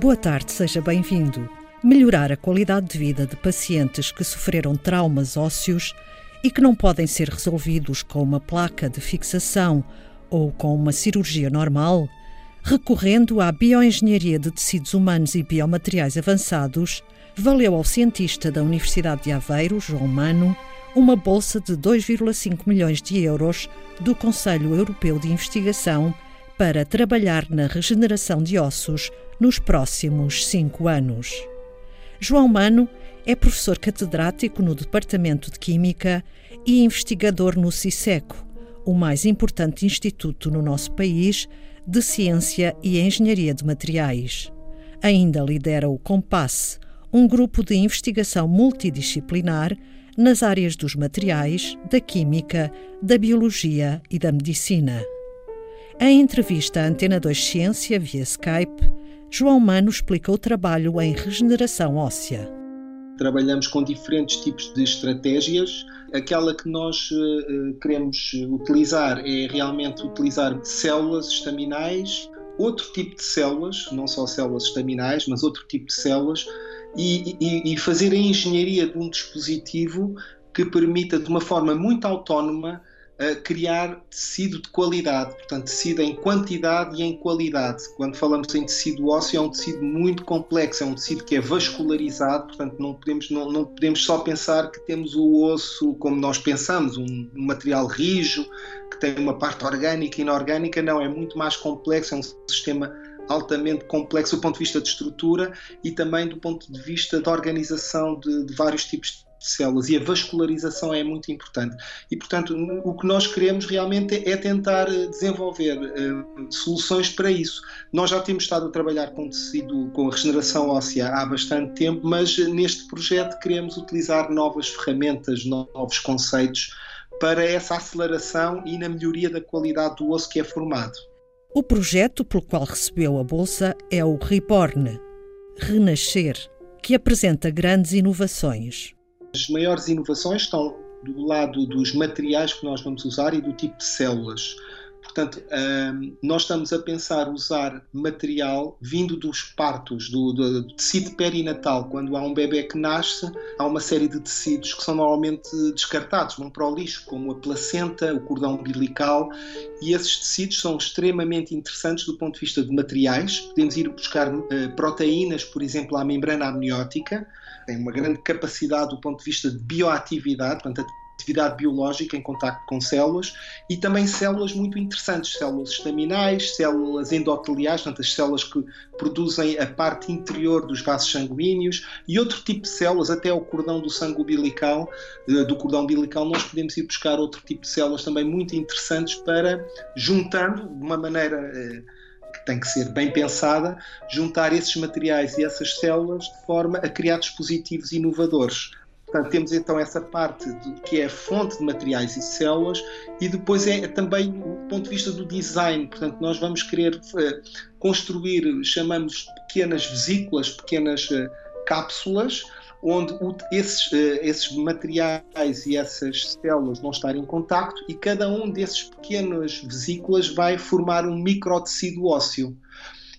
Boa tarde, seja bem-vindo. Melhorar a qualidade de vida de pacientes que sofreram traumas ósseos e que não podem ser resolvidos com uma placa de fixação ou com uma cirurgia normal, recorrendo à bioengenharia de tecidos humanos e biomateriais avançados, valeu ao cientista da Universidade de Aveiro, João Mano, uma bolsa de 2,5 milhões de euros do Conselho Europeu de Investigação para trabalhar na regeneração de ossos nos próximos cinco anos. João Mano é professor catedrático no Departamento de Química e investigador no CISECO, o mais importante instituto no nosso país de ciência e engenharia de materiais. Ainda lidera o COMPASSE, um grupo de investigação multidisciplinar nas áreas dos materiais, da química, da biologia e da medicina. Em entrevista à Antena 2 Ciência via Skype, João Mano explica o trabalho em regeneração óssea. Trabalhamos com diferentes tipos de estratégias. Aquela que nós uh, queremos utilizar é realmente utilizar células estaminais, outro tipo de células, não só células estaminais, mas outro tipo de células, e, e, e fazer a engenharia de um dispositivo que permita, de uma forma muito autónoma, criar tecido de qualidade, portanto, tecido em quantidade e em qualidade. Quando falamos em tecido ósseo, é um tecido muito complexo, é um tecido que é vascularizado, portanto, não podemos, não, não podemos só pensar que temos o osso como nós pensamos, um, um material rijo, que tem uma parte orgânica e inorgânica, não, é muito mais complexo, é um sistema altamente complexo do ponto de vista de estrutura e também do ponto de vista da organização de, de vários tipos de células e a vascularização é muito importante. E, portanto, o que nós queremos realmente é tentar eh, desenvolver uh, soluções para isso. Nós já temos estado a trabalhar com tecido, com a regeneração óssea há bastante tempo, mas neste projeto queremos utilizar novas ferramentas, novos conceitos para essa aceleração e na melhoria da qualidade do osso que é formado. O projeto pelo qual recebeu a bolsa é o Reborn, Renascer, que apresenta grandes inovações. As maiores inovações estão do lado dos materiais que nós vamos usar e do tipo de células. Portanto, nós estamos a pensar usar material vindo dos partos, do, do, do, tecido perinatal. Quando há um bebê que nasce, há uma série de tecidos que são normalmente descartados, vão para o lixo, como a placenta, o cordão umbilical, e esses tecidos são extremamente interessantes do ponto de vista de materiais. Podemos ir buscar uh, proteínas, por exemplo, à membrana amniótica, tem uma grande capacidade do ponto de vista de bioatividade, portanto, atividade biológica em contacto com células e também células muito interessantes, células estaminais, células endoteliais, portanto as células que produzem a parte interior dos vasos sanguíneos e outro tipo de células, até o cordão do sangue umbilical, eh, do cordão umbilical nós podemos ir buscar outro tipo de células também muito interessantes para, juntando de uma maneira eh, que tem que ser bem pensada, juntar esses materiais e essas células de forma a criar dispositivos inovadores. Portanto, temos então essa parte de, que é a fonte de materiais e células, e depois é também o ponto de vista do design. Portanto, nós vamos querer uh, construir, chamamos pequenas vesículas, pequenas uh, cápsulas, onde o, esses, uh, esses materiais e essas células vão estar em contacto, e cada um desses pequenas vesículas vai formar um microtecido ósseo.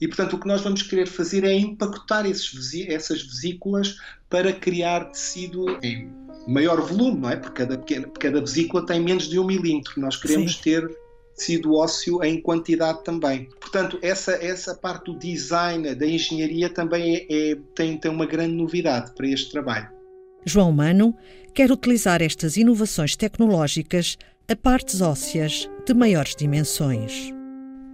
E, portanto, o que nós vamos querer fazer é empacotar esses, essas vesículas para criar tecido em maior volume, não é? Porque cada, cada vesícula tem menos de um milímetro. Nós queremos Sim. ter tecido ósseo em quantidade também. Portanto, essa, essa parte do design, da engenharia, também é, é, tem, tem uma grande novidade para este trabalho. João Mano quer utilizar estas inovações tecnológicas a partes ósseas de maiores dimensões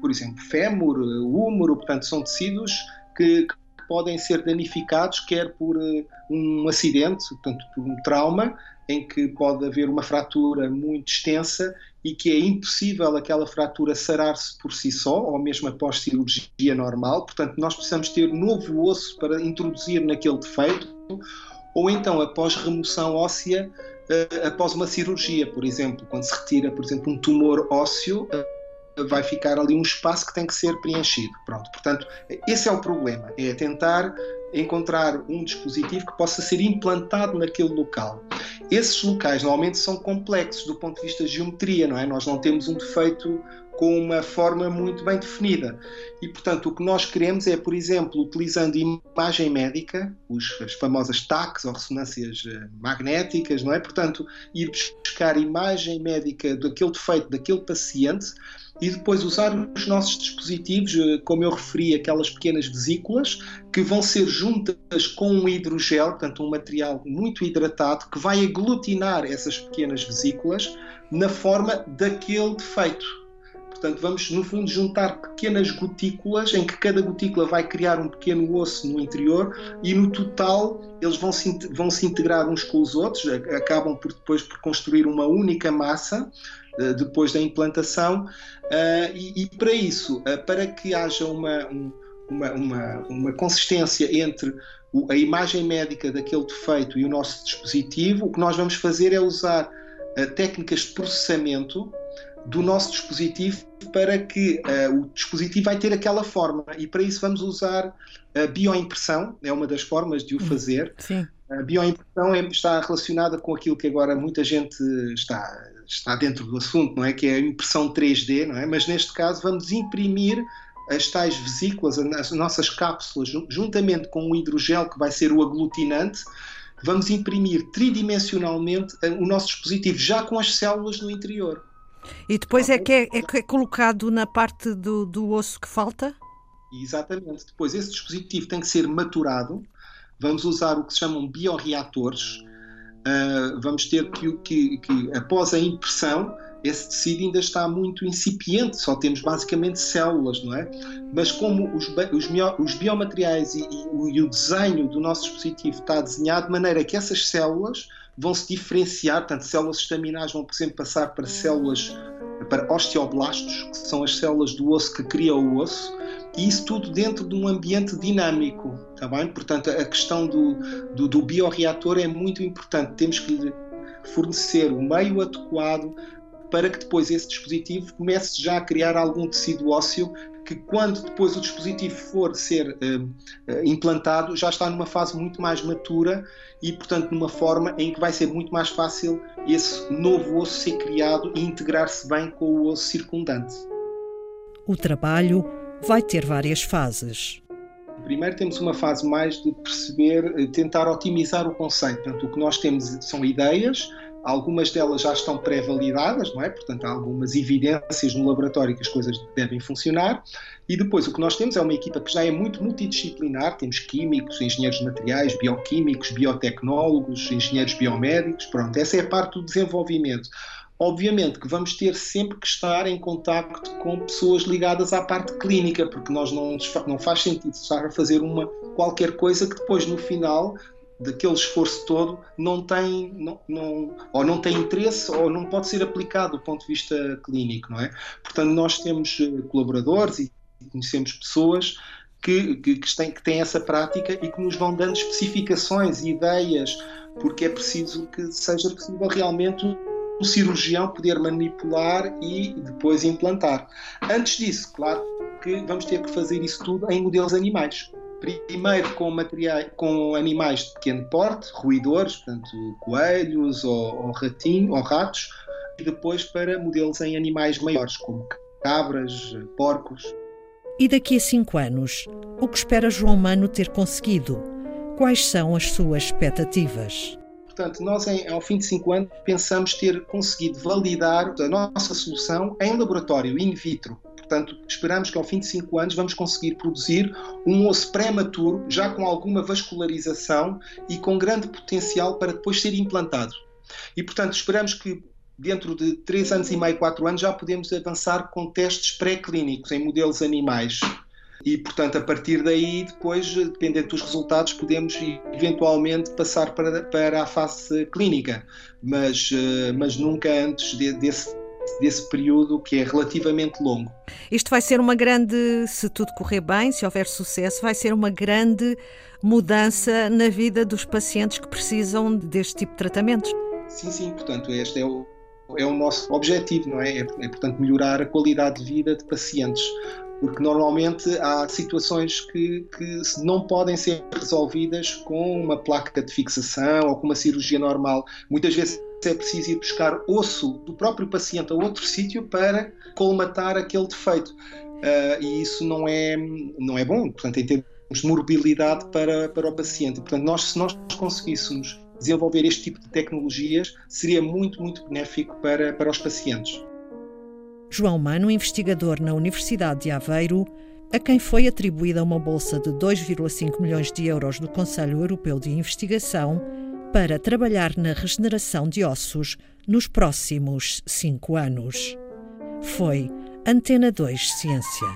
por exemplo, fémur, húmero, portanto, são tecidos que, que podem ser danificados, quer por uh, um acidente, portanto, por um trauma, em que pode haver uma fratura muito extensa e que é impossível aquela fratura sarar-se por si só, ou mesmo após cirurgia normal. Portanto, nós precisamos ter novo osso para introduzir naquele defeito, ou então após remoção óssea, uh, após uma cirurgia, por exemplo, quando se retira, por exemplo, um tumor ósseo. Uh, vai ficar ali um espaço que tem que ser preenchido. Pronto, portanto, esse é o problema, é tentar encontrar um dispositivo que possa ser implantado naquele local. Esses locais normalmente são complexos do ponto de vista de geometria, não é? Nós não temos um defeito com uma forma muito bem definida. E, portanto, o que nós queremos é, por exemplo, utilizando imagem médica, os, as famosas TACs ou ressonâncias eh, magnéticas, não é? Portanto, ir buscar imagem médica daquele defeito daquele paciente e depois usar os nossos dispositivos, eh, como eu referi, aquelas pequenas vesículas, que vão ser juntas com um hidrogel, portanto, um material muito hidratado, que vai aglutinar essas pequenas vesículas na forma daquele defeito. Portanto, vamos, no fundo, juntar pequenas gotículas, em que cada gotícula vai criar um pequeno osso no interior e, no total, eles vão se, vão se integrar uns com os outros, acabam por depois por construir uma única massa eh, depois da implantação, uh, e, e, para isso, uh, para que haja uma, uma, uma, uma consistência entre a imagem médica daquele defeito e o nosso dispositivo, o que nós vamos fazer é usar técnicas de processamento do nosso dispositivo para que uh, o dispositivo vai ter aquela forma e para isso vamos usar a bioimpressão, é uma das formas de o fazer. Sim. A bioimpressão é, está relacionada com aquilo que agora muita gente está está dentro do assunto, não é? Que é a impressão 3D, não é? Mas neste caso vamos imprimir as tais vesículas, as nossas cápsulas, juntamente com o hidrogel que vai ser o aglutinante, vamos imprimir tridimensionalmente eh, o nosso dispositivo, já com as células no interior. E depois é que é, é, é colocado na parte do, do osso que falta? Exatamente. Depois esse dispositivo tem que ser maturado. Vamos usar o que se chamam bioreatores uh, vamos ter que, que, que, após a impressão, esse tecido ainda está muito incipiente, só temos basicamente células, não é? Mas como os, os, os biomateriais e, e, e, o desenho do nosso dispositivo está desenhado de maneira que essas células vão se diferenciar, portanto, células estaminais vão, por exemplo, passar para células, para osteoblastos, que são as células do osso que criam o osso, e isso tudo dentro de um ambiente dinâmico, está bem? Portanto, a questão do, do, do bioreator é muito importante. Temos que lhe fornecer o meio adequado para que depois esse dispositivo comece já a criar algum tecido ósseo que quando depois o dispositivo for ser uh, uh, implantado já está numa fase muito mais matura e portanto numa forma em que vai ser muito mais fácil esse novo osso ser criado e integrar-se bem com o osso circundante. O trabalho vai ter várias fases. Primeiro temos uma fase mais de perceber, eh, tentar otimizar o conceito. Portanto, o que nós temos são ideias, algumas delas já estão pré-validadas, não é? Portanto, há algumas evidências no laboratório que as coisas devem funcionar. E depois o que nós temos é uma equipa que já é muito multidisciplinar, temos químicos, engenheiros de materiais, bioquímicos, biotecnólogos, engenheiros biomédicos, pronto, essa é a parte do desenvolvimento. Obviamente que vamos ter sempre que estar em contacto com pessoas ligadas à parte clínica, porque nós não, não faz sentido estar a fazer uma qualquer coisa que depois no final daquele esforço todo não tem não, não, ou não tem interesse ou não pode ser aplicado do ponto de vista clínico, não é? Portanto, nós temos eh, colaboradores e conhecemos pessoas que, que, que, têm, que têm essa prática e que nos vão dando especificações e ideias, porque é preciso que seja possível realmente o cirurgião poder manipular e depois implantar. Antes disso, claro que vamos ter que fazer isso tudo em modelos animais. Primeiro com, materiais, com animais de pequeno porte, ruidores, portanto coelhos ou, ou ratinho, ou ratos, e depois para modelos em animais maiores, como cabras, porcos. E daqui a cinco anos, o que espera João Mano ter conseguido? Quais são as suas expectativas? Portanto, nós, em, ao fim de cinco anos, pensamos ter conseguido validar a nossa solução em laboratório, in vitro. Portanto, esperamos que ao fim de cinco anos vamos conseguir produzir um osso prematuro, já com alguma vascularização e com grande potencial para depois ser implantado. E, portanto, esperamos que dentro de três anos e meio, quatro anos, já podemos avançar com testes pré-clínicos em modelos animais e, portanto, a partir daí, depois, dependendo dos resultados, podemos eventualmente passar para, para a fase clínica, mas, eh, mas nunca antes de, desse, desse período que é relativamente longo. Isto vai ser uma grande, se tudo correr bem, se houver sucesso, vai ser uma grande mudança na vida dos pacientes que precisam deste tipo de tratamentos. Sim, sim, portanto, este é o, é o nosso objetivo, não é? é? É, portanto, melhorar a qualidade de vida de pacientes porque normalmente há situações que, que não podem ser resolvidas com uma placa de fixação ou com uma cirurgia normal. Muitas vezes é preciso ir buscar osso do próprio paciente a outro sítio para colmatar aquele defeito. Uh, e isso não é, não é bom, portanto, em termos de mobilidade para, para o paciente. Portanto, nós, se nós conseguíssemos desenvolver este tipo de tecnologias, seria muito, muito benéfico para, para os pacientes. João Mano, investigador na Universidade de Aveiro, a quem foi atribuída uma bolsa de 2,5 milhões de euros do Conselho Europeu de Investigação para trabalhar na regeneração de ossos nos próximos cinco anos. Foi Antena 2 Ciência.